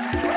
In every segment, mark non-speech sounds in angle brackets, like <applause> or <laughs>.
Thank you.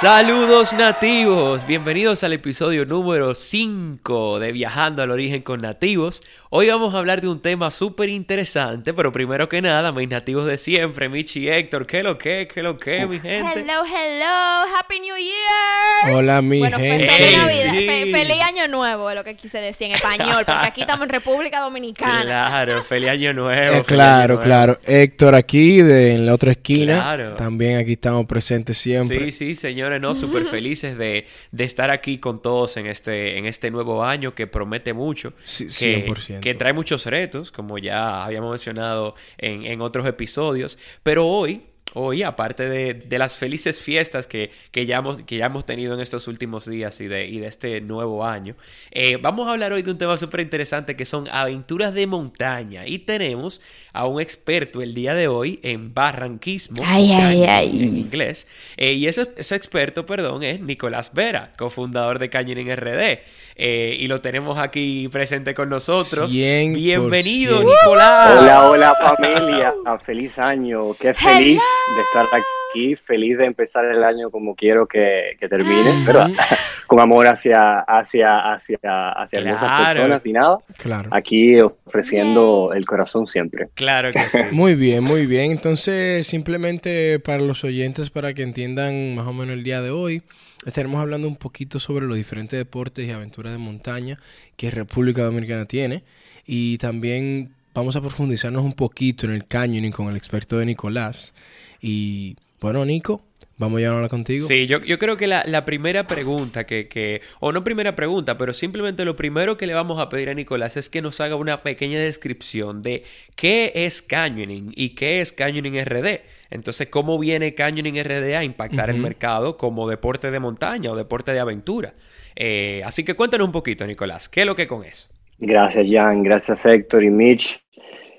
Saludos nativos, bienvenidos al episodio número 5 de Viajando al Origen con Nativos. Hoy vamos a hablar de un tema súper interesante, pero primero que nada, mis nativos de siempre, Michi y Héctor, ¿qué lo que? ¿Qué lo que, mi gente? Hello, hello, Happy New Year. Hola, mi bueno, gente. Feliz, Navidad, sí. fe- feliz Año Nuevo, es lo que quise decir en español, porque aquí estamos en República Dominicana. Claro, feliz año nuevo. Eh, claro, año nuevo. claro. Héctor aquí, de, en la otra esquina. Claro. También aquí estamos presentes siempre. Sí, sí, señores, no, súper felices de, de estar aquí con todos en este, en este nuevo año que promete mucho. Sí, que, 100%. que trae muchos retos, como ya habíamos mencionado en, en otros episodios. Pero hoy, hoy, aparte de, de las felices fiestas que, que, ya hemos, que ya hemos tenido en estos últimos días y de, y de este nuevo año, eh, vamos a hablar hoy de un tema súper interesante que son aventuras de montaña. Y tenemos a un experto el día de hoy en barranquismo. Ay, ay, ay. En inglés. Eh, y ese, ese experto, perdón, es Nicolás Vera, cofundador de Canyoning RD. Eh, y lo tenemos aquí presente con nosotros. 100%. Bienvenido, Nicolás. Hola, hola familia, Ah, feliz año, qué feliz de estar aquí, feliz de empezar el año como quiero que, que termine, ¿verdad? <laughs> Con amor hacia, hacia, hacia, hacia Claro. personas y nada, Claro. aquí ofreciendo el corazón siempre. Claro que sí. Muy bien, muy bien. Entonces, simplemente para los oyentes, para que entiendan más o menos el día de hoy, estaremos hablando un poquito sobre los diferentes deportes y aventuras de montaña que República Dominicana tiene. Y también vamos a profundizarnos un poquito en el canyoning con el experto de Nicolás. Y bueno, Nico, vamos ya a hablar contigo. Sí, yo, yo creo que la, la primera pregunta que, que, o no primera pregunta, pero simplemente lo primero que le vamos a pedir a Nicolás es que nos haga una pequeña descripción de qué es Canyoning y qué es Canyoning RD. Entonces, ¿cómo viene Canyoning RD a impactar el mercado como deporte de montaña o deporte de aventura? Eh, así que cuéntanos un poquito, Nicolás, ¿qué es lo que con eso? Gracias Jan, gracias Héctor y Mitch.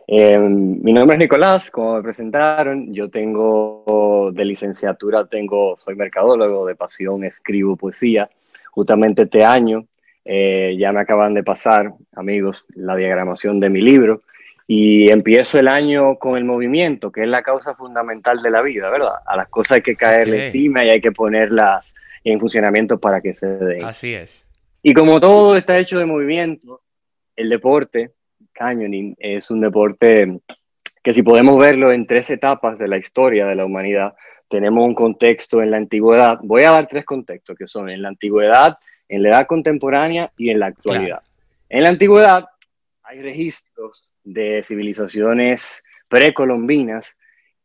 Eh, mi nombre es Nicolás, como me presentaron, yo tengo de licenciatura, tengo, soy mercadólogo, de pasión escribo poesía. Justamente este año eh, ya me acaban de pasar, amigos, la diagramación de mi libro y empiezo el año con el movimiento, que es la causa fundamental de la vida, ¿verdad? A las cosas hay que caerle Ok. encima y hay que ponerlas en funcionamiento para que se den. Así es. Y como todo está hecho de movimiento, el deporte, canyoning, es un deporte que si podemos verlo en tres etapas de la historia de la humanidad, tenemos un contexto en la antigüedad. Voy a dar tres contextos que son en la antigüedad, en la edad contemporánea y en la actualidad. En la antigüedad hay registros de civilizaciones precolombinas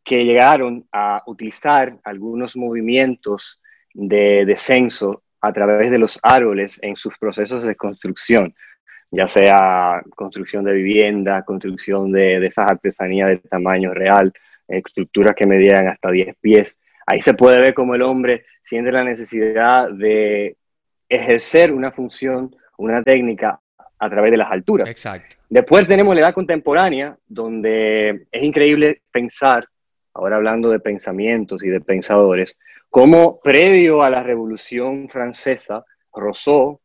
que llegaron a utilizar algunos movimientos de descenso a través de los árboles en sus procesos de construcción, ya sea construcción de vivienda, construcción de, de esas artesanías de tamaño real, estructuras que medían hasta 10 pies. Ahí se puede ver cómo el hombre siente la necesidad de ejercer una función, una técnica a través de las alturas. Exacto. Después tenemos la edad contemporánea, donde es increíble pensar, ahora hablando de pensamientos y de pensadores, cómo previo a la Revolución Francesa, Rousseau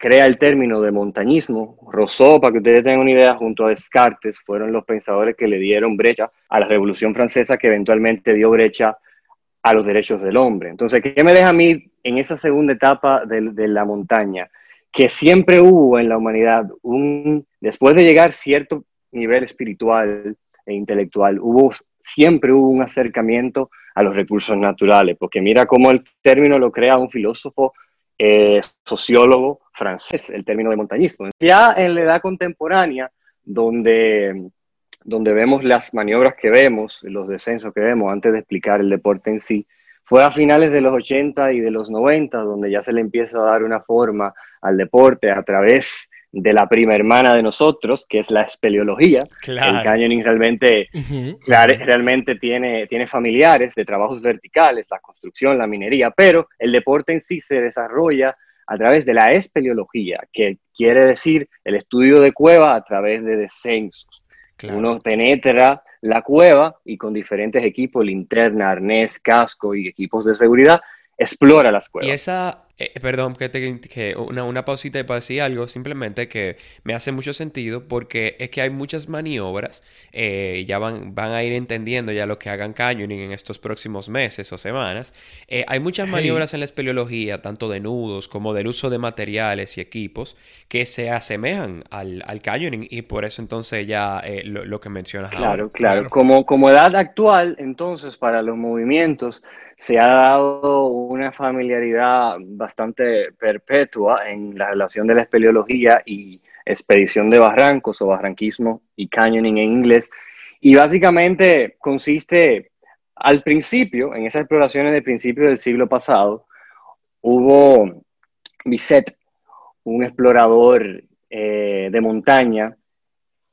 crea el término de montañismo. Rousseau, para que ustedes tengan una idea, junto a Descartes, fueron los pensadores que le dieron brecha a la Revolución Francesa, que eventualmente dio brecha a los derechos del hombre. Entonces, ¿qué me deja a mí en esa segunda etapa de, de la montaña? que siempre hubo en la humanidad, un, después de llegar cierto nivel espiritual e intelectual, hubo, siempre hubo un acercamiento a los recursos naturales, porque mira cómo el término lo crea un filósofo eh, sociólogo francés, el término de montañismo. Ya en la edad contemporánea, donde, donde vemos las maniobras que vemos, los descensos que vemos, antes de explicar el deporte en sí, fue a finales de los 80 y de los 90 donde ya se le empieza a dar una forma al deporte a través de la prima hermana de nosotros, que es la espeleología. Claro. El canyoning realmente, claro, realmente tiene, tiene familiares de trabajos verticales, la construcción, la minería, pero el deporte en sí se desarrolla a través de la espeleología, que quiere decir el estudio de cueva a través de descensos. Uno penetra la cueva y con diferentes equipos, linterna, arnés, casco y equipos de seguridad, explora las cuevas. Y esa, eh, perdón, que, te, que una, una pausita y para decir algo, simplemente que me hace mucho sentido porque es que hay muchas maniobras, eh, ya van, van a ir entendiendo ya lo que hagan canyoning en estos próximos meses o semanas. Eh, hay muchas maniobras en la espeleología, tanto de nudos como del uso de materiales y equipos, que se asemejan al, al canyoning y por eso entonces ya lo, que mencionas claro, Claro, claro. Como, como edad actual, entonces, para los movimientos, se ha dado una familiaridad bastante perpetua en la relación de la espeleología y expedición de barrancos o barranquismo y canyoning en inglés. Y básicamente consiste, al principio, en esas exploraciones de principio del siglo pasado, hubo Bisset, un explorador eh, de montaña,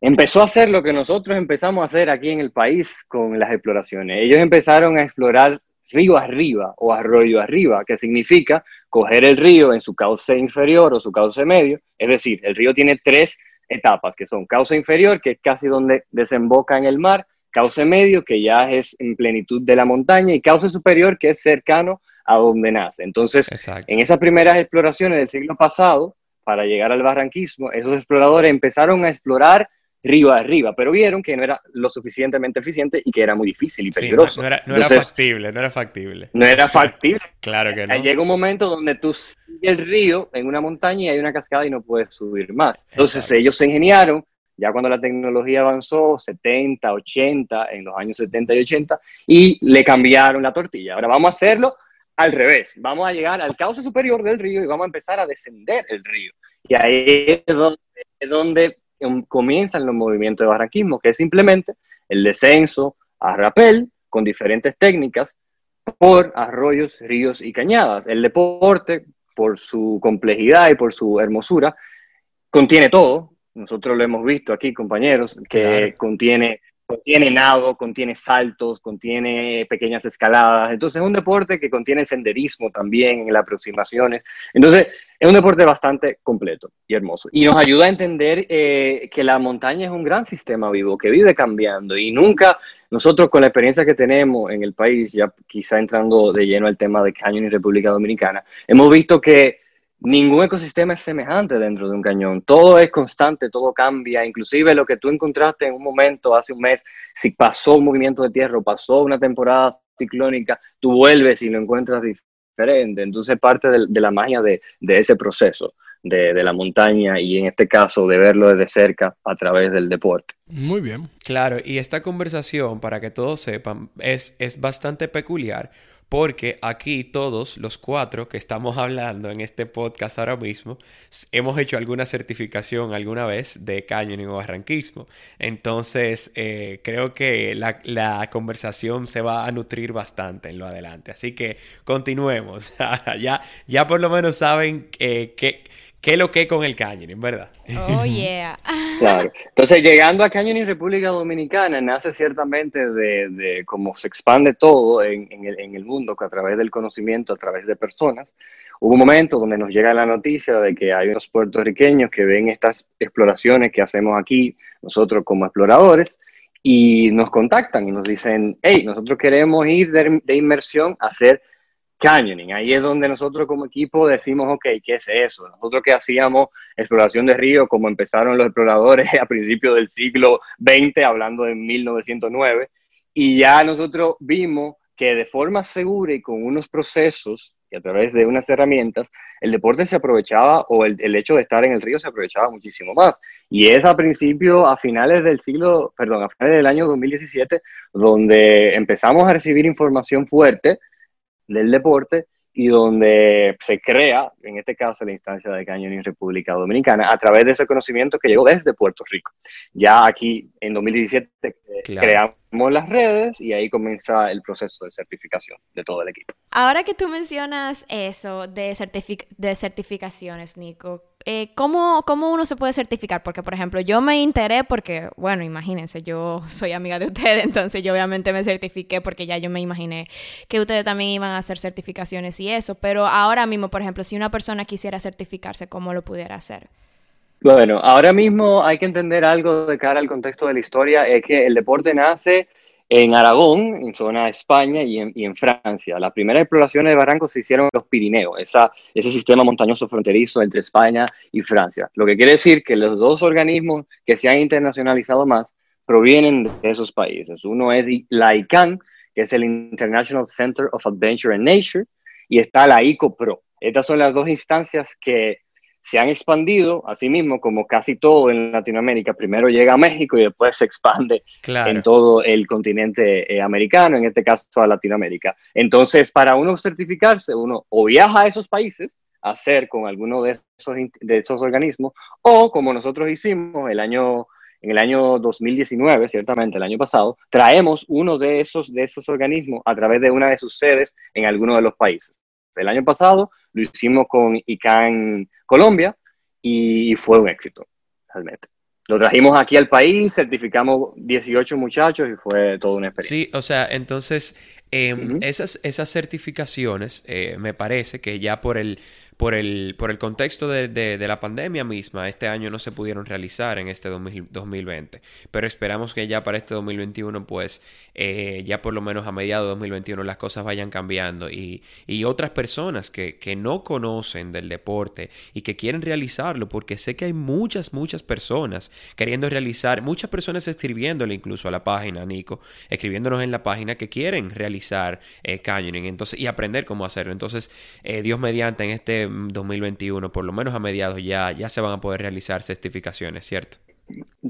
empezó a hacer lo que nosotros empezamos a hacer aquí en el país con las exploraciones. Ellos empezaron a explorar río arriba o arroyo arriba, que significa coger el río en su cauce inferior o su cauce medio. Es decir, el río tiene tres etapas, que son cauce inferior, que es casi donde desemboca en el mar, cauce medio, que ya es en plenitud de la montaña, y cauce superior, que es cercano a donde nace. Entonces, en esas primeras exploraciones del siglo pasado, para llegar al barranquismo, esos exploradores empezaron a explorar río arriba, pero vieron que no era lo suficientemente eficiente y que era muy difícil y peligroso. no, era, factible, no era factible. No era factible. <laughs> claro que no. Llega un momento donde tú sigues el río en una montaña y hay una cascada y no puedes subir más. Entonces ellos se ingeniaron, ya cuando la tecnología avanzó, 70, 80, en los años 70 y 80, y le cambiaron la tortilla. Ahora vamos a hacerlo al revés. Vamos a llegar al cauce superior del río y vamos a empezar a descender el río. Y ahí es donde, es donde comienzan los movimientos de barranquismo, que es simplemente el descenso a rapel con diferentes técnicas por arroyos, ríos y cañadas. El deporte, por su complejidad y por su hermosura, contiene todo. Nosotros lo hemos visto aquí, compañeros, que contiene contiene nado, contiene saltos, contiene pequeñas escaladas. Entonces es un deporte que contiene senderismo también en las aproximaciones. Entonces es un deporte bastante completo y hermoso. Y nos ayuda a entender eh, que la montaña es un gran sistema vivo que vive cambiando y nunca nosotros con la experiencia que tenemos en el país, ya quizá entrando de lleno al tema de Cañón y República Dominicana, hemos visto que ningún ecosistema es semejante dentro de un cañón. Todo es constante, todo cambia. Inclusive lo que tú encontraste en un momento, hace un mes, si pasó un movimiento de tierra pasó una temporada ciclónica, tú vuelves y lo encuentras diferente. Entonces parte de, la magia de, ese proceso. De, de, la montaña y en este caso de verlo desde cerca a través del deporte. Muy bien. Claro, y esta conversación, para que todos sepan, es, es bastante peculiar porque aquí todos los cuatro que estamos hablando en este podcast ahora mismo hemos hecho alguna certificación alguna vez de canyoning o barranquismo. Entonces eh, creo que la, conversación se va a nutrir bastante en lo adelante. Así que continuemos. <laughs> ya, ya por lo menos saben eh, que qué es lo que con el canyoning, ¿verdad? Oh, yeah. <laughs> claro. Entonces, llegando a Canyoning República Dominicana, nace ciertamente de, de cómo se expande todo en, el, en el mundo a través del conocimiento, a través de personas. Hubo un momento donde nos llega la noticia de que hay unos puertorriqueños que ven estas exploraciones que hacemos aquí, nosotros como exploradores, y nos contactan y nos dicen, hey, nosotros queremos ir de, de inmersión a hacer canyoning. Ahí es donde nosotros como equipo decimos, ok, ¿qué es eso? Nosotros que hacíamos exploración de río, como empezaron los exploradores <laughs> a principios del siglo XX, hablando de 1909, y ya nosotros vimos que de forma segura y con unos procesos y a través de unas herramientas, el deporte se aprovechaba o el, el, hecho de estar en el río se aprovechaba muchísimo más. Y es a principios, a finales del siglo, perdón, a finales del año 2017, donde empezamos a recibir información fuerte del deporte y donde se crea, en este caso, la instancia de Canyoning República Dominicana, a través de ese conocimiento que llegó desde Puerto Rico. Ya aquí, en 2017, eh, creamos las redes y ahí comienza el proceso de certificación de todo el equipo. Ahora que tú mencionas eso de, de certificaciones, Nico, eh, ¿cómo, ¿cómo, uno se puede certificar? Porque, por ejemplo, yo me enteré porque, bueno, imagínense, yo soy amiga de ustedes, <laughs> entonces yo obviamente me certifiqué porque ya yo me imaginé que ustedes también iban a hacer certificaciones y eso, pero ahora mismo, por ejemplo, si una persona quisiera certificarse, ¿cómo lo pudiera hacer? Bueno, ahora mismo hay que entender algo de cara al contexto de la historia, es que el deporte nace en Aragón, en zona España y en, Francia. Las primeras exploraciones de barrancos se hicieron en los Pirineos, ese sistema montañoso fronterizo entre España y Francia. Lo que quiere decir que los dos organismos que se han internacionalizado más provienen de esos países. Uno es la ICANN, que es el International Center of Adventure and Nature, y está la ICOPRO. Estas son las dos instancias que se han expandido, así mismo como casi todo en Latinoamérica, primero llega a México y después se expande en todo el continente eh, americano, en este caso a Latinoamérica. Entonces, para uno certificarse, uno o viaja a esos países a hacer con alguno de esos, de esos organismos, o como nosotros hicimos el año, en el año 2019, ciertamente el año pasado, traemos uno de esos, de esos organismos a través de una de sus sedes en alguno de los países. El año pasado lo hicimos con ICANN Colombia y fue un éxito, realmente. Lo trajimos aquí al país, certificamos 18 muchachos y fue toda una experiencia. Sí, o sea, entonces em, esas, esas certificaciones eh, me parece que ya por el por el, por el contexto de, de, la pandemia misma, este año no se pudieron realizar en este 2020. Pero esperamos que ya para este 2021, pues eh, ya por lo menos a mediados de 2021 las cosas vayan cambiando y, y otras personas que, que, no conocen del deporte y que quieren realizarlo, porque sé que hay muchas, muchas personas queriendo realizar, muchas personas escribiéndole incluso a la página, Nico, escribiéndonos en la página que quieren realizar eh, canyoning entonces, y aprender cómo hacerlo. Entonces, eh, Dios mediante en este 2021, por lo menos a mediados, ya, ya se van a poder realizar certificaciones, ¿cierto?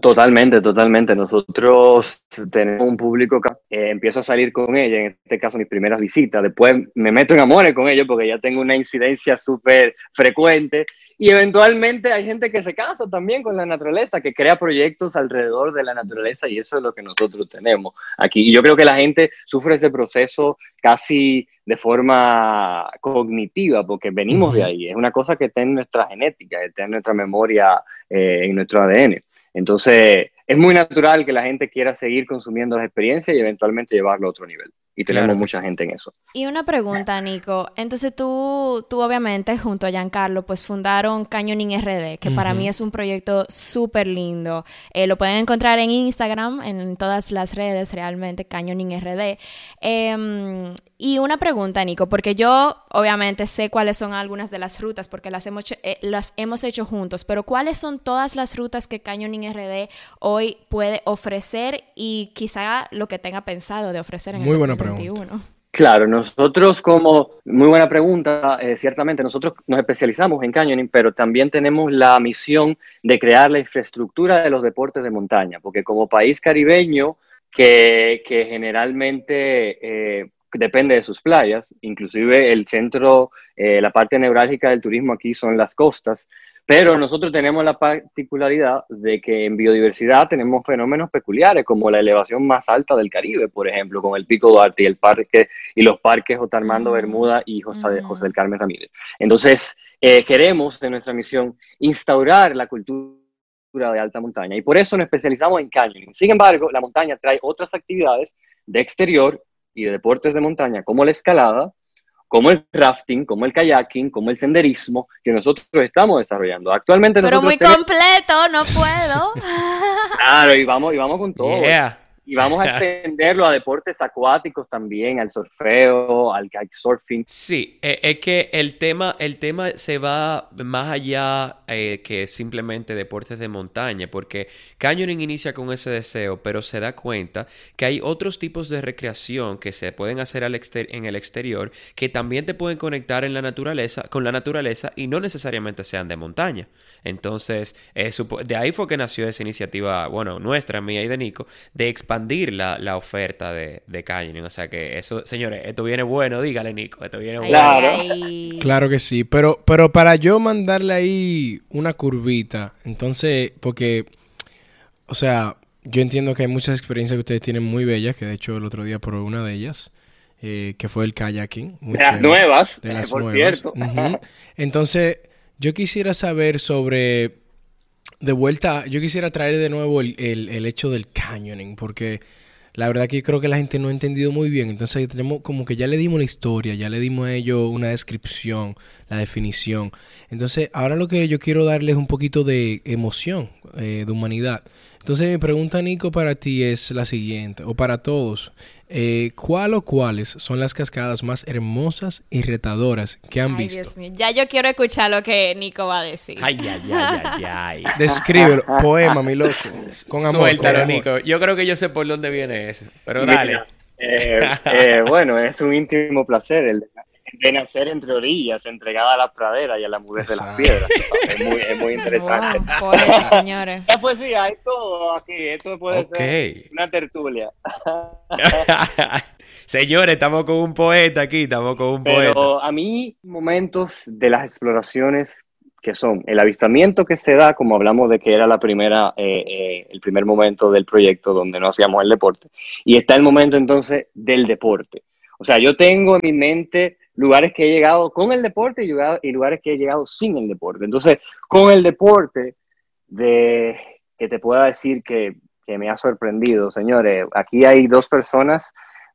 Totalmente, totalmente. Nosotros tenemos un público que eh, empiezo a salir con ella, en este caso mis primeras visitas, después me meto en amores con ellos porque ya tengo una incidencia súper frecuente y eventualmente hay gente que se casa también con la naturaleza, que crea proyectos alrededor de la naturaleza y eso es lo que nosotros tenemos aquí. Y yo creo que la gente sufre ese proceso casi de forma cognitiva porque venimos de ahí. Es una cosa que está en nuestra genética, que está en nuestra memoria, eh, en nuestro ADN. Entonces, es muy natural que la gente quiera seguir consumiendo las experiencias y eventualmente llevarlo a otro nivel. Y tenemos mucha gente en eso. Y una pregunta, Nico. Entonces tú, tú obviamente junto a Giancarlo, pues fundaron Canyoning RD, que para mí es un proyecto súper lindo. Eh, lo pueden encontrar en Instagram, en todas las redes realmente, Canyoning RD. Em, y una pregunta, Nico, porque yo obviamente sé cuáles son algunas de las rutas, porque las hemos, eh, las hemos hecho juntos, pero ¿cuáles son todas las rutas que Canyoning RD hoy puede ofrecer y quizá lo que tenga pensado de ofrecer en Muy el buena pregunta. Claro, nosotros como, muy buena pregunta, eh, ciertamente nosotros nos especializamos en canyoning, pero también tenemos la misión de crear la infraestructura de los deportes de montaña, porque como país caribeño que, que generalmente eh, depende de sus playas, inclusive el centro, eh, la parte neurálgica del turismo aquí son las costas, pero nosotros tenemos la particularidad de que en biodiversidad tenemos fenómenos peculiares, como la elevación más alta del Caribe, por ejemplo, con el Pico Duarte y el parque y los parques J. Armando mm. Bermuda y José, José del Carmen Ramírez. Entonces, eh, queremos en nuestra misión instaurar la cultura de alta montaña y por eso nos especializamos en canyoning. Sin embargo, la montaña trae otras actividades de exterior y de deportes de montaña como la escalada, como el rafting, como el kayaking, como el senderismo que nosotros estamos desarrollando. Actualmente Pero muy completo, no puedo. <laughs> claro, y vamos, y vamos con todo. Y vamos a <laughs> extenderlo a deportes acuáticos también, al surfeo, al kitesurfing. Sí, eh, es que el tema, el tema se va más allá eh, que simplemente deportes de montaña, porque Canyoning inicia con ese deseo, pero se da cuenta que hay otros tipos de recreación que se pueden hacer al en el exterior que también te pueden conectar en la naturaleza, con la naturaleza y no necesariamente sean de montaña. Entonces, eh, de ahí fue que nació esa iniciativa, bueno, nuestra, mía y de Nico, de expandir la, la oferta de, de Canyoning. O sea que eso, señores, esto viene bueno, dígale Nico, esto viene bueno. Claro. claro que sí, pero, pero para yo mandarle ahí una curvita, entonces, porque, o sea, yo entiendo que hay muchas experiencias que ustedes tienen muy bellas, que de hecho el otro día por una de ellas. Eh, que fue el kayaking. De las nuevas, de las por cierto. Entonces, yo quisiera saber sobre, de vuelta, yo quisiera traer de nuevo el, el, hecho del canyoning, porque la verdad que creo que la gente no ha entendido muy bien. Entonces tenemos como que ya le dimos la historia, ya le dimos a ellos una descripción, la definición. Entonces ahora lo que yo quiero darles es un poquito de emoción, eh, de humanidad. Entonces mi pregunta, Nico, para ti es la siguiente, o para todos. Eh, ¿Cuál o cuáles son las cascadas más hermosas y retadoras que han Ay, visto? Dios mío. Ya yo quiero escuchar lo que Nico va a decir. Ay, ay, ay, ay, <laughs> ay. Descríbelo, poema, mi loco. Con amor. Suéltalo, con amor. Nico. Yo creo que yo sé por dónde viene eso. Pero dale. Mira, eh, eh, <laughs> bueno, es un íntimo placer el de, nacer entre orillas, entregada a la pradera y a la mudez de las piedras. Es muy, es muy <laughs> interesante. Wow, poeta, señores. <laughs> La poesía, hay todo aquí. Esto puede ser una tertulia. <laughs> Señores, estamos con un poeta aquí, estamos con un poeta. Pero a mí, momentos de las exploraciones que son el avistamiento que se da, como hablamos de que era la primera, eh, eh, el primer momento del proyecto donde no hacíamos el deporte, y está el momento entonces del deporte. O sea, yo tengo en mi mente lugares que he llegado con el deporte y llegado- y lugares que he llegado sin el deporte. Entonces, con el deporte, de que te pueda decir que, que me ha sorprendido, señores, aquí hay dos personas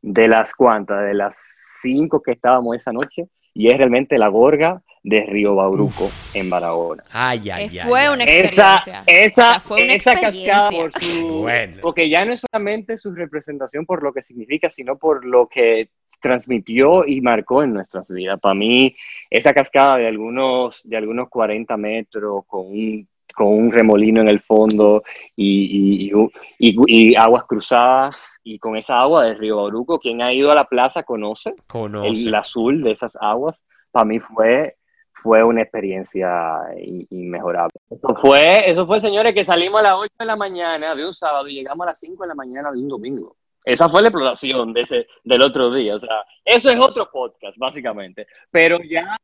de las cuantas, de las cinco que estábamos esa noche, y es realmente la gorga de Río Bauruco en Barahona. Ay, ay, ay. fue ay. una Esa, experiencia. esa, O sea, fue una esa experiencia. cascada por su, Bueno. porque ya no es solamente su representación por lo que significa, sino por lo que transmitió y marcó en nuestras vidas. Para mí, esa cascada de algunos, de algunos 40 metros con un, con un remolino en el fondo y, y- y- aguas cruzadas y con esa agua del río Bauruco, quien ha ido a la plaza conoce Conoce. el azul de esas aguas, para mí fue, fue una experiencia in- inmejorable. Eso fue, eso fue, señores, que salimos a las 8 de la mañana de un sábado y llegamos a las 5 de la mañana de un domingo. Esa fue la exploración de ese, del otro día. O sea, eso es otro podcast, básicamente. Pero ya,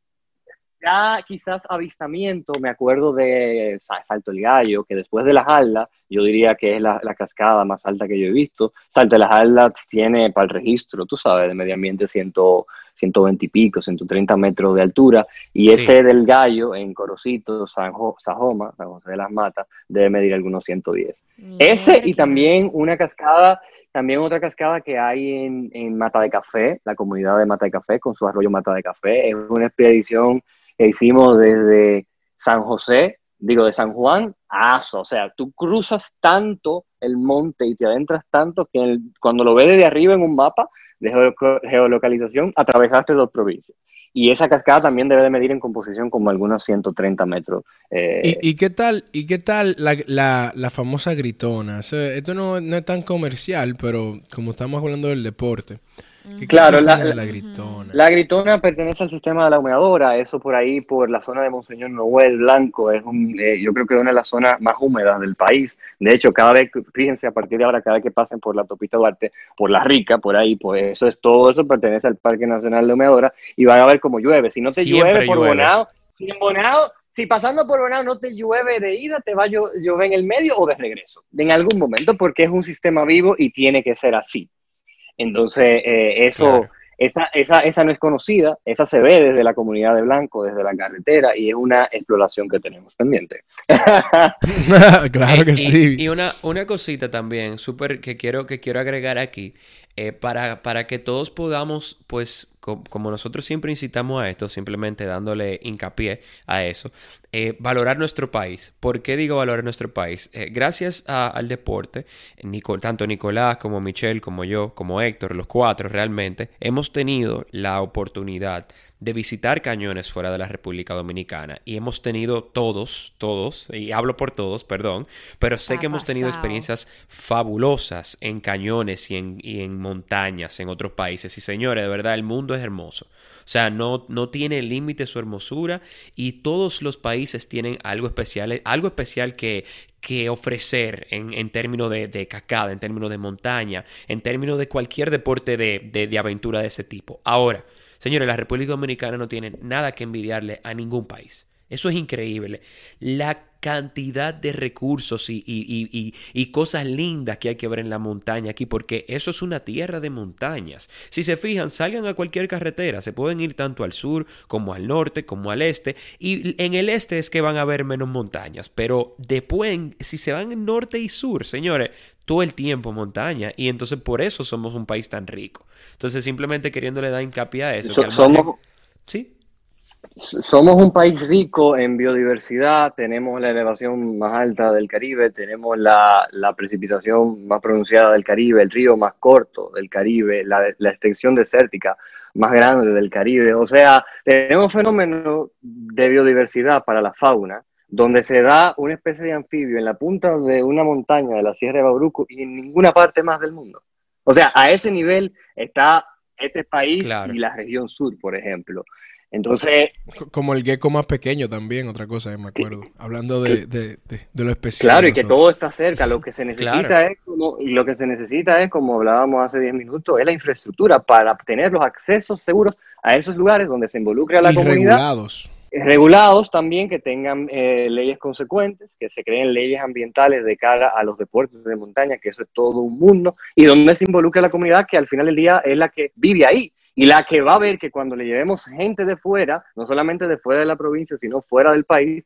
ya quizás avistamiento, me acuerdo de Sa- Salto el Gallo, que después de la Jalda, yo diría que es la, la cascada más alta que yo he visto. Salto de la Jalda tiene para el registro, tú sabes, de medio ambiente 100, 120 y pico, 130 metros de altura. Y Sí. ese del Gallo, en Corocito, San Jo- Sajoma, San José de las Matas, debe medir algunos 110. Ese y también una cascada, también otra cascada que hay en, Mata de Café, la comunidad de Mata de Café con su arroyo Mata de Café. Es una expedición que hicimos desde San José, digo, de San Juan a Aso. O sea, tú cruzas tanto el monte y te adentras tanto que cuando lo ves desde arriba en un mapa de geo- geolocalización, atravesaste dos provincias. Y esa cascada también debe de medir en composición como algunos 130 metros. eh, ¿Y, qué tal, y qué tal la, la, famosa gritona? Esto no, no es tan comercial, pero como estamos hablando del deporte. ¿Qué- qué Claro, la- gritona. La gritona pertenece al sistema de la humeadora, eso por ahí, por la zona de Monseñor Noel Blanco, es un, eh, yo creo que es una de las zonas más húmedas del país. De hecho, cada vez que, fíjense, a partir de ahora, cada vez que pasen por la autopista Duarte, por la Rica, por ahí, pues eso es todo, eso pertenece al Parque Nacional de Humeadora y van a ver cómo llueve. Si no te Siempre llueve por llueve. Bonao, si en Bonao, si pasando por Bonao no te llueve de ida, te va a llo- llover en el medio o de regreso, en algún momento, porque es un sistema vivo y tiene que ser así. Entonces, eh, eso... Claro. Esa, esa, esa no es conocida, esa se ve desde la comunidad de Blanco, desde la carretera, y es una exploración que tenemos pendiente. <laughs> claro que Y- sí. Y, una, una cosita también, súper que quiero, que quiero agregar aquí, eh, para, para que todos podamos, pues, co- como nosotros siempre incitamos a esto, simplemente dándole hincapié a eso, eh, valorar nuestro país. ¿Por qué digo valorar nuestro país? Eh, gracias al deporte, tanto Nicolás como Michelle, como yo, como Héctor, los cuatro realmente, hemos tenido la oportunidad de visitar cañones fuera de la República Dominicana y hemos tenido todos, todos, y hablo por todos, perdón, pero sé Ha que hemos tenido experiencias fabulosas en cañones y en, y en montañas en otros países. Y señores, de verdad, el mundo es hermoso. O sea, no, no tiene límite su hermosura y todos los países tienen algo especial, algo especial que, que ofrecer en, en términos de, de cascada, en términos de montaña, en términos de cualquier deporte de, de- de aventura de ese tipo. Ahora, señores, la República Dominicana no tiene nada que envidiarle a ningún país. Eso es increíble. La cantidad de recursos y, y- y- y- cosas lindas que hay que ver en la montaña aquí, porque eso es una tierra de montañas. Si se fijan, salgan a cualquier carretera, se pueden ir tanto al sur como al norte, como al este, y en el este es que van a ver menos montañas, pero después, si se van norte y sur, señores, todo el tiempo montaña y entonces por eso somos un país tan rico. Entonces simplemente queriéndole dar hincapié a eso. somos, sí. Somos un país rico en biodiversidad, tenemos la elevación más alta del Caribe, tenemos la, la precipitación más pronunciada del Caribe, el río más corto del Caribe, la, la extensión desértica más grande del Caribe. O sea, tenemos fenómenos de biodiversidad para la fauna donde se da una especie de anfibio en la punta de una montaña de la Sierra de Bauruco y en ninguna parte más del mundo. O sea, a ese nivel está este país y la región sur, por ejemplo. Entonces... Como el gecko más pequeño también, otra cosa, me acuerdo. Hablando de, de, lo especial. Claro, y que todo está cerca. Lo que se necesita es, como, lo que se necesita es, como hablábamos hace 10 minutos, es la infraestructura para tener los accesos seguros a esos lugares donde se involucre a la comunidad. Regulados regulados también, que tengan eh, leyes consecuentes, que se creen leyes ambientales de cara a los deportes de montaña, que eso es todo un mundo, y donde se involucre la comunidad, que al final del día es la que vive ahí y la que va a ver que cuando le llevemos gente de fuera, no solamente de fuera de la provincia, sino fuera del país,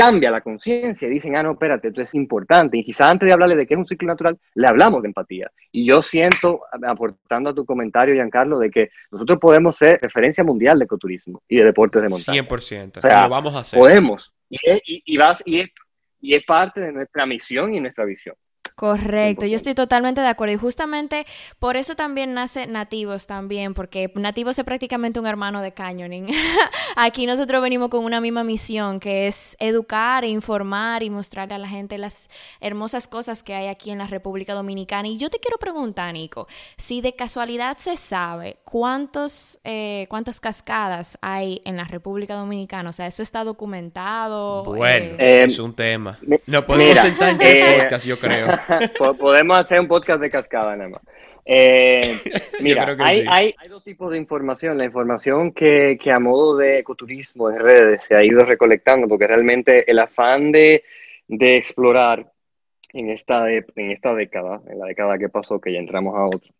cambia la conciencia y dicen, ah, no, espérate, esto es importante. Y quizás antes de hablarle de qué es un ciclo natural, le hablamos de empatía. Y yo siento, aportando a tu comentario, Giancarlo, de que nosotros podemos ser referencia mundial de ecoturismo y de deportes de montaña. 100%. O sea, lo vamos a hacer. Podemos. Y y, vas, y, y es parte de nuestra misión y nuestra visión. Correcto, yo estoy totalmente de acuerdo y justamente por eso también nace Nativos también, porque Nativos es prácticamente un hermano de Canyoning. <laughs> Aquí nosotros venimos con una misma misión que es educar, e informar y mostrarle a la gente las hermosas cosas que hay aquí en la República Dominicana. Y yo te quiero preguntar, Nico, si de casualidad se sabe cuántos, eh, cuántas cascadas hay en la República Dominicana, o sea, eso está documentado. Bueno, eh, es un tema. No podemos sentar en eh, podcast, yo creo. <laughs> Podemos hacer un podcast de cascada nada más. Eh, <laughs> mira, hay, hay, hay, dos tipos de información. La información que, que, a modo de ecoturismo en redes se ha ido recolectando, porque realmente el afán de, de explorar en esta, en esta década, en la década que pasó, que ya entramos a otro,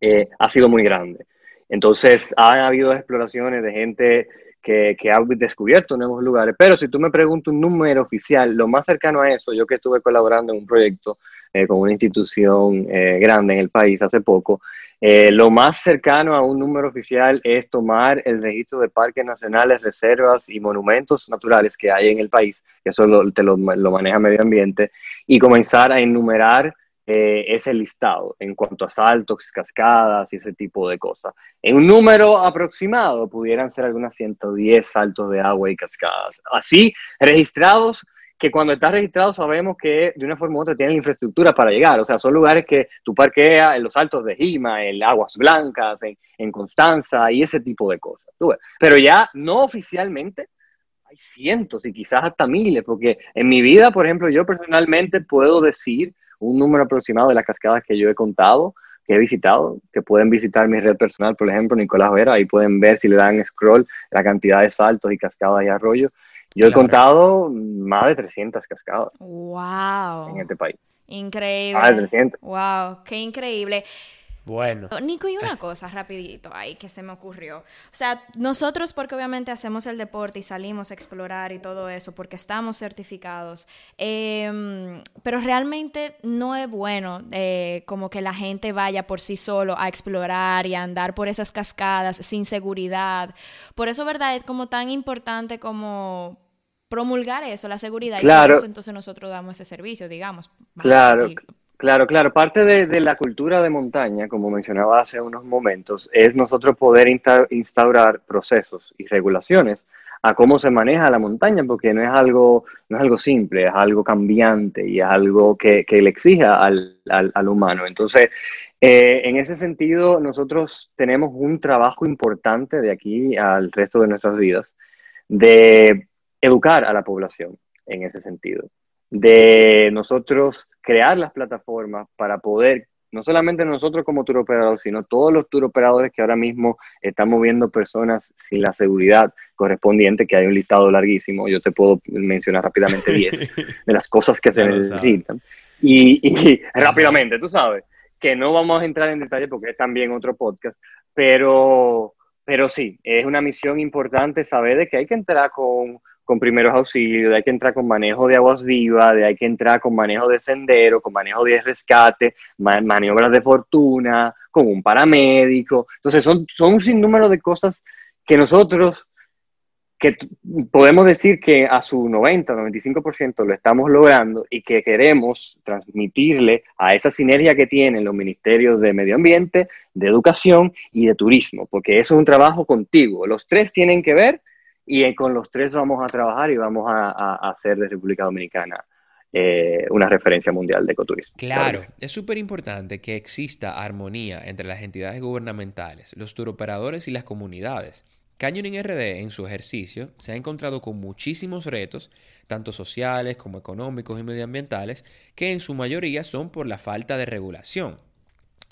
eh, ha sido muy grande. Entonces, ha habido exploraciones de gente que, que, ha descubierto nuevos lugares. Pero si tú me preguntas un número oficial, lo más cercano a eso, yo que estuve colaborando en un proyecto eh, con una institución eh, grande en el país hace poco, eh, lo más cercano a un número oficial es tomar el registro de parques nacionales, reservas y monumentos naturales que hay en el país, que eso te lo, lo maneja medio ambiente, y comenzar a enumerar eh, ese listado en cuanto a saltos, cascadas y ese tipo de cosas. En un número aproximado pudieran ser algunas 110 saltos de agua y cascadas. Así, registrados, que cuando está registrado sabemos que de una forma u otra tienen infraestructura para llegar. O sea, son lugares que tú parqueas en los saltos de Jima, en Aguas Blancas, en, en Constanza y ese tipo de cosas. Pero ya no oficialmente, hay cientos y quizás hasta miles, porque en mi vida, por ejemplo, yo personalmente puedo decir un número aproximado de las cascadas que yo he contado, que he visitado, que pueden visitar mi red personal, por ejemplo, Nicolás Vera, ahí pueden ver si le dan scroll la cantidad de saltos y cascadas y arroyos. Yo he contado más de 300 cascadas. ¡Wow! En este país. Increíble. Más de 300. ¡Wow! ¡Qué increíble! Bueno. Nico, y una cosa rapidito ahí que se me ocurrió. O sea, nosotros porque obviamente hacemos el deporte y salimos a explorar y todo eso, porque estamos certificados, em, pero realmente no es bueno eh, como que la gente vaya por sí solo a explorar y a andar por esas cascadas sin seguridad. Por eso, ¿verdad? Es como tan importante como promulgar eso, la seguridad. Y por eso entonces nosotros damos ese servicio, digamos. Claro. Claro, claro. Parte de, la cultura de montaña, como mencionaba hace unos momentos, es nosotros poder instaurar procesos y regulaciones a cómo se maneja la montaña, porque no es algo, no es algo simple, es algo cambiante y es algo que, le exige al, humano. Entonces, eh, en ese sentido, nosotros tenemos un trabajo importante de aquí al resto de nuestras vidas, de educar a la población en ese sentido de nosotros crear las plataformas para poder, no solamente nosotros como turoperadores, sino todos los turoperadores que ahora mismo están moviendo personas sin la seguridad correspondiente, que hay un listado larguísimo, yo te puedo mencionar rápidamente 10 <laughs> de las cosas que se necesitan. Y, y <laughs> rápidamente, tú sabes, que no vamos a entrar en detalle porque es también otro podcast, pero pero sí, es una misión importante saber de que hay que entrar con, con primeros auxilios, de hay que entrar con manejo de aguas vivas, de hay que entrar con manejo de sendero, con manejo de rescate, maniobras de fortuna, con un paramédico. Entonces son, son un sinnúmero de cosas que nosotros que podemos decir que a su 90, 95% lo estamos logrando y que queremos transmitirle a esa sinergia que tienen los ministerios de Medio Ambiente, de Educación y de Turismo, porque eso es un trabajo contigo. Los tres tienen que ver y con los tres vamos a trabajar y vamos a, hacer de República Dominicana eh, una referencia mundial de ecoturismo. Claro, es súper importante que exista armonía entre las entidades gubernamentales, los turoperadores y las comunidades Canyoning RD en su ejercicio se ha encontrado con muchísimos retos, tanto sociales como económicos y medioambientales, que en su mayoría son por la falta de regulación.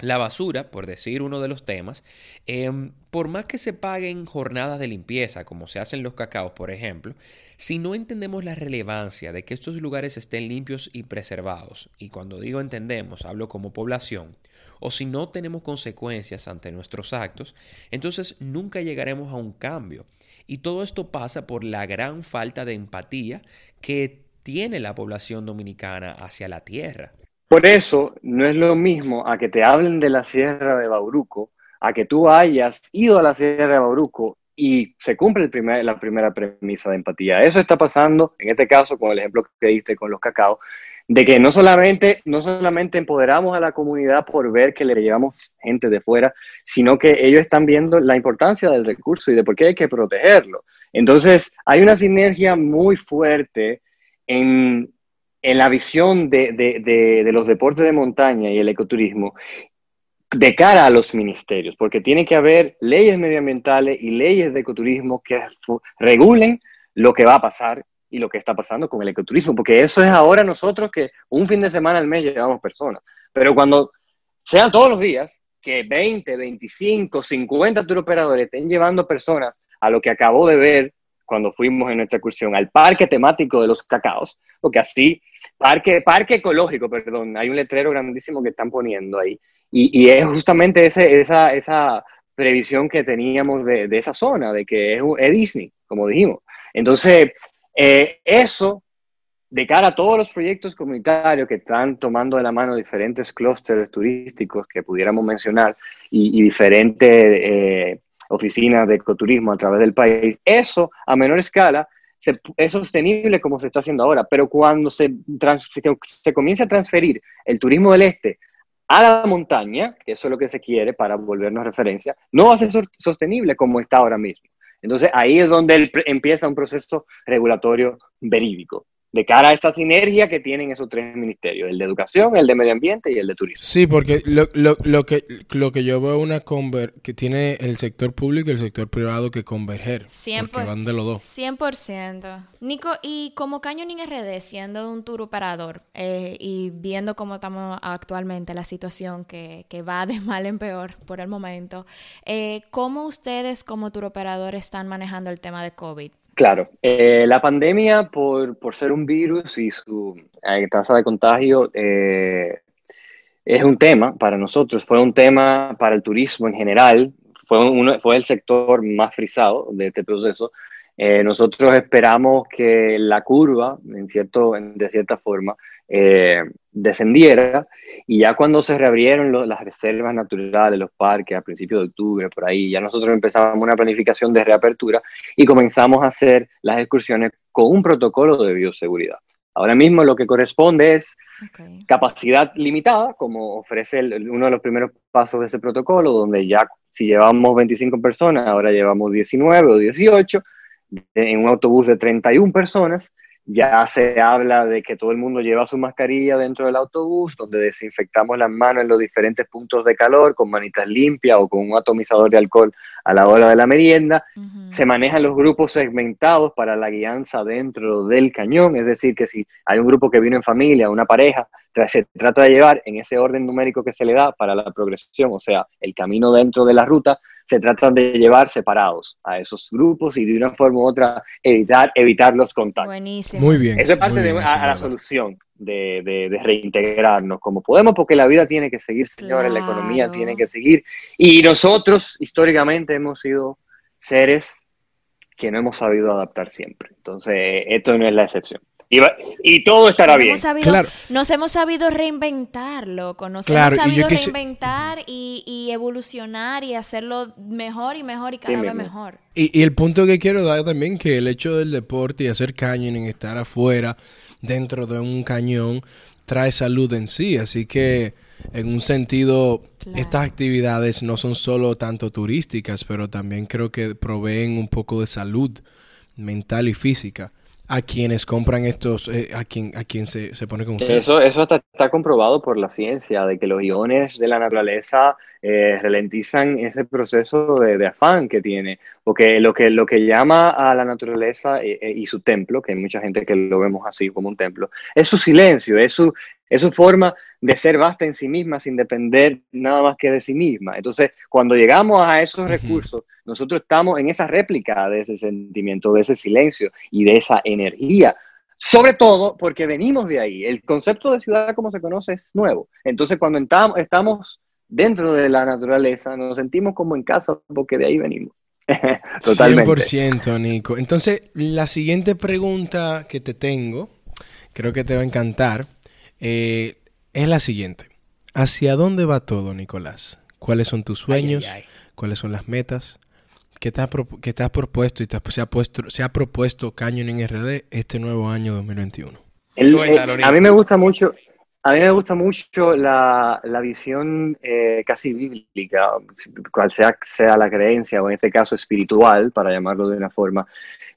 La basura, por decir uno de los temas, em, por más que se paguen jornadas de limpieza, como se hacen los cacaos, por ejemplo, si no entendemos la relevancia de que estos lugares estén limpios y preservados, y cuando digo entendemos, hablo como población, o si no tenemos consecuencias ante nuestros actos, entonces nunca llegaremos a un cambio. Y todo esto pasa por la gran falta de empatía que tiene la población dominicana hacia la tierra. Por eso no es lo mismo a que te hablen de la Sierra de Bauruco, a que tú hayas ido a la Sierra de Bauruco y se cumple el primer, la primera premisa de empatía. Eso está pasando, en este caso, con el ejemplo que diste con los cacao, de que no solamente, no solamente empoderamos a la comunidad por ver que le llevamos gente de fuera, sino que ellos están viendo la importancia del recurso y de por qué hay que protegerlo. Entonces, hay una sinergia muy fuerte en, la visión de, de, los deportes de montaña y el ecoturismo de cara a los ministerios, porque tiene que haber leyes medioambientales y leyes de ecoturismo que regulen lo que va a pasar y lo que está pasando con el ecoturismo, porque eso es ahora nosotros que un fin de semana al mes llevamos personas, pero cuando sean todos los días, que 20, 25, 50 turoperadores estén llevando personas a lo que acabo de ver cuando fuimos en nuestra excursión al parque temático de los cacaos, porque así, parque, parque ecológico, perdón, hay un letrero grandísimo que están poniendo ahí, y, es justamente ese, esa, esa previsión que teníamos de, de esa zona, de que es, es Disney, como dijimos. Entonces, eh, eso, de cara a todos los proyectos comunitarios que están tomando de la mano diferentes clústeres turísticos que pudiéramos mencionar y, diferentes eh, oficinas de ecoturismo a través del país, eso a menor escala es sostenible como se está haciendo ahora, pero cuando se, se, comienza a transferir el turismo del este a la montaña, que eso es lo que se quiere para volvernos referencia, no va a ser sostenible como está ahora mismo. Entonces ahí es donde empieza un proceso regulatorio verídico de cara a esta sinergia que tienen esos tres ministerios, el de educación, el de medio ambiente y el de turismo. Sí, porque lo, lo, lo que, lo que yo veo una conver que tiene el sector público y el sector privado que converger, 100%, porque van de los dos. 100%. Nico, y como Canyoning RD, siendo un tour operador eh, y viendo cómo estamos actualmente, la situación que, que, va de mal en peor por el momento, eh, ¿cómo ustedes como tour operador están manejando el tema de COVID? Claro, eh, la pandemia por, ser un virus y su eh, tasa de contagio eh, es un tema para nosotros, fue un tema para el turismo en general, fue, fue el sector más frisado de este proceso. nosotros esperamos que la curva, en cierto, de cierta forma, descendiera y ya cuando se reabrieron las reservas naturales, los parques a principios de octubre, por ahí, ya nosotros empezamos una planificación de reapertura y comenzamos a hacer las excursiones con un protocolo de bioseguridad. Ahora mismo lo que corresponde es capacidad limitada, como ofrece uno de los primeros pasos de ese protocolo, donde ya si llevamos 25 personas, ahora llevamos 19 o 18, en un autobús de 31 personas, ya se habla de que todo el mundo lleva su mascarilla dentro del autobús, donde desinfectamos las manos en los diferentes puntos de calor con manitas limpias o con un atomizador de alcohol a la hora de la merienda. Se manejan los grupos segmentados para la guianza dentro del cañón, es decir, que si hay un grupo que vino en familia, una pareja, se trata de llevar en ese orden numérico que se le da para la progresión, o sea, el camino dentro de la ruta, se tratan de llevar separados a esos grupos y de una forma u otra evitar, evitar los contactos. Buenísimo. Muy bien. Eso es parte de la solución de, de, reintegrarnos como podemos, porque la vida tiene que seguir, señores, la economía tiene que seguir. Y nosotros históricamente hemos sido seres que no hemos sabido adaptar siempre. Entonces, esto no es la excepción. Y, todo estará bien. claro. Nos hemos sabido reinventar, loco. Nos hemos sabido reinventar y, evolucionar y hacerlo mejor y mejor y cada vez mejor. Y, el punto que quiero dar también, que el hecho del deporte y hacer cañoning, estar afuera, dentro de un cañón, trae salud en sí. Así que, en un sentido, estas actividades no son solo tanto turísticas, pero también creo que proveen un poco de salud mental y física a quienes compran estos, eh, a quien, a quien se, se pone con ustedes. Eso, eso está, está, comprobado por la ciencia, de que los iones de la naturaleza eh, ralentizan ese proceso de, afán que tiene. Porque lo que, lo que llama a la naturaleza eh, y su templo, que hay mucha gente que lo vemos así como un templo, es su silencio, es su, es su forma de ser basta en sí misma sin depender nada más que de sí misma. Entonces, cuando llegamos a esos recursos, nosotros estamos en esa réplica de ese sentimiento, de ese silencio y de esa energía. Sobre todo porque venimos de ahí. El concepto de ciudad como se conoce es nuevo. Entonces, cuando estamos dentro de la naturaleza, nos sentimos como en casa porque de ahí venimos. <laughs> Totalmente. 100%, Nico. Entonces, la siguiente pregunta que te tengo, creo que te va a encantar eh, es la siguiente. ¿Hacia dónde va todo, Nicolás? ¿Cuáles son tus sueños? ¿Cuáles son las metas? ¿Qué te, has propuesto y se, ha puesto, se ha propuesto Canyon en RD este nuevo año 2021? Eh, a mí me gusta mucho, a mí me gusta mucho la, visión eh, casi bíblica, cual sea, sea la creencia, o en este caso espiritual, para llamarlo de una forma,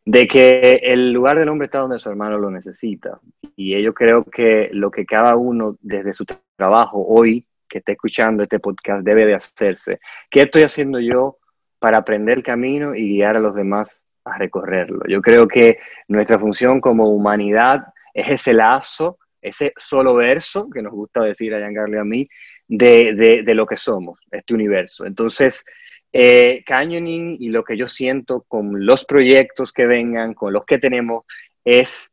de que el lugar del hombre está donde su hermano lo necesita. Y yo creo que lo que cada uno desde su trabajo hoy que está escuchando este podcast debe de hacerse. ¿Qué estoy haciendo yo para aprender el camino y guiar a los demás a recorrerlo? Yo creo que nuestra función como humanidad es ese lazo, ese solo verso, que nos gusta decir a Giancarlo y a mí, de, de, de lo que somos, este universo. Entonces, eh, canyoning y lo que yo siento con los proyectos que vengan, con los que tenemos, es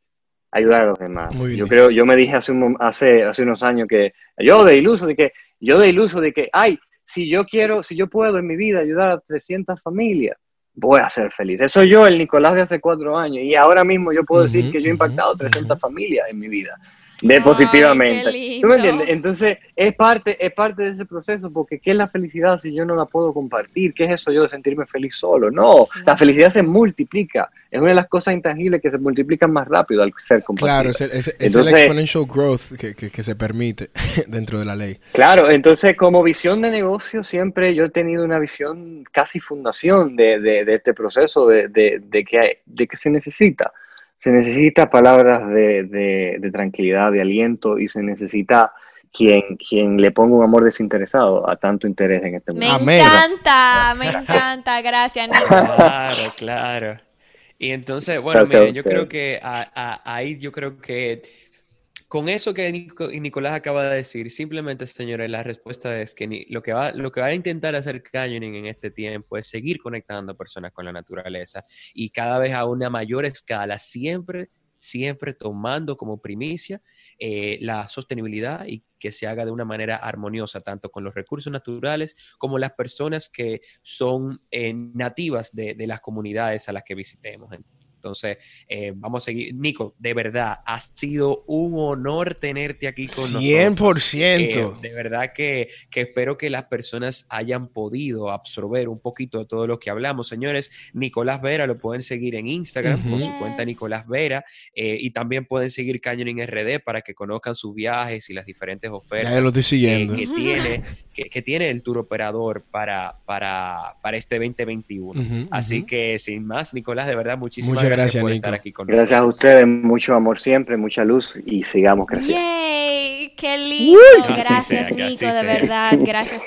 ayudar a los demás. Yo creo, yo me dije hace, hace, hace unos años que yo de iluso, de que yo de iluso de que, ay, si yo quiero, si yo puedo en mi vida ayudar a 300 familias, voy a ser feliz. Eso yo, el Nicolás de hace cuatro años, y ahora mismo yo puedo decir que yo he impactado 300 familias en mi vida de positivamente. ¿Tú me entiendes? Entonces, es parte, es parte de ese proceso, porque ¿qué es la felicidad si yo no la puedo compartir? ¿Qué es eso yo de sentirme feliz solo? No, la felicidad se multiplica. Es una de las cosas intangibles que se multiplican más rápido al ser compartida. Claro, es, el, exponential growth que, que, se permite <laughs> dentro de la ley. Claro, entonces como visión de negocio siempre yo he tenido una visión casi fundación de, de, de este proceso de, de, que, de que se necesita se necesita palabras de, tranquilidad, de aliento y se necesita quien, quien le ponga un amor desinteresado a tanto interés en este mundo. Me encanta, me <laughs> encanta, gracias. Claro, claro. Y entonces, bueno, miren, yo creo que ahí yo creo que con eso que Nicolás acaba de decir, simplemente, señores, la respuesta es que lo, que va, a intentar hacer Canyoning en este tiempo es seguir conectando personas con la naturaleza y cada vez a una mayor escala, siempre, siempre tomando como primicia eh, la sostenibilidad y que se haga de una manera armoniosa, tanto con los recursos naturales como las personas que son eh, nativas de, de, las comunidades a las que visitemos. Entonces, eh, vamos a seguir. Nico, de verdad, ha sido un honor tenerte aquí con 100%. nosotros. 100%. Eh, de verdad que, que, espero que las personas hayan podido absorber un poquito de todo lo que hablamos. Señores, Nicolás Vera lo pueden seguir en Instagram con su cuenta Nicolás Vera eh, y también pueden seguir Canyoning RD para que conozcan sus viajes y las diferentes ofertas ya lo estoy siguiendo. que, tiene, que, tiene el tour operador para, para, para este 2021. Así que, sin más, Nicolás, de verdad, muchísimas gracias, por estar aquí con nosotros. Gracias a ustedes, mucho amor siempre, mucha luz y sigamos creciendo. ¡Yay! ¡Qué lindo! gracias, Nico, de verdad. Gracias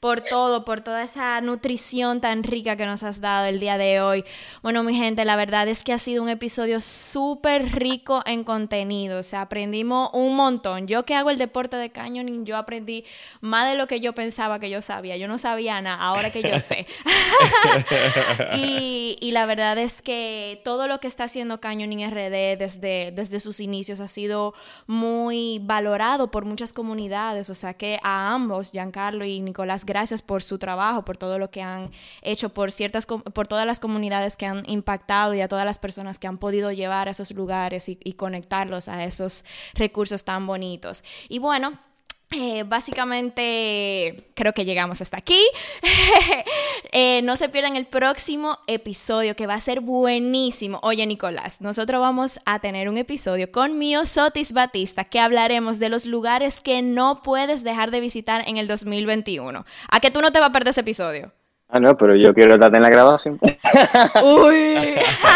por todo, por toda esa nutrición tan rica que nos has dado el día de hoy. Bueno, mi gente, la verdad es que ha sido un episodio súper rico en contenido. O sea, aprendimos un montón. Yo que hago el deporte de canyoning, yo aprendí más de lo que yo pensaba que yo sabía. Yo no sabía nada, ahora que yo sé. <laughs> <laughs> y, y, la verdad es que todo lo que está haciendo Canyoning RD desde, desde sus inicios ha sido muy valorado por muchas comunidades. O sea que a ambos, Giancarlo y Nicolás, gracias por su trabajo, por todo lo que han hecho, por ciertas, por todas las comunidades que han impactado y a todas las personas que han podido llevar a esos lugares y, y conectarlos a esos recursos tan bonitos. Y bueno, eh, básicamente creo que llegamos hasta aquí. <laughs> Eh, no se pierdan el próximo episodio que va a ser buenísimo. Oye Nicolás, nosotros vamos a tener un episodio con Mio Sotis Batista que hablaremos de los lugares que no puedes dejar de visitar en el 2021. ¿A que tú no te vas a perder ese episodio? Ah, no, pero yo quiero estar en la grabación. <laughs> Uy.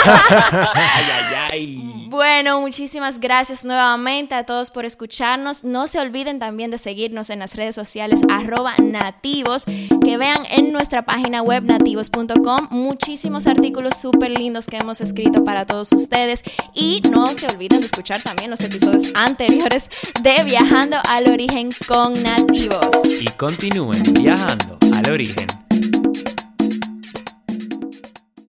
ay, ay, ay. Bueno, muchísimas gracias nuevamente a todos por escucharnos. No se olviden también de seguirnos en las redes sociales arroba nativos, que vean en nuestra página web nativos.com muchísimos artículos súper lindos que hemos escrito para todos ustedes. Y no se olviden de escuchar también los episodios anteriores de Viajando al Origen con Nativos. Y continúen viajando al origen.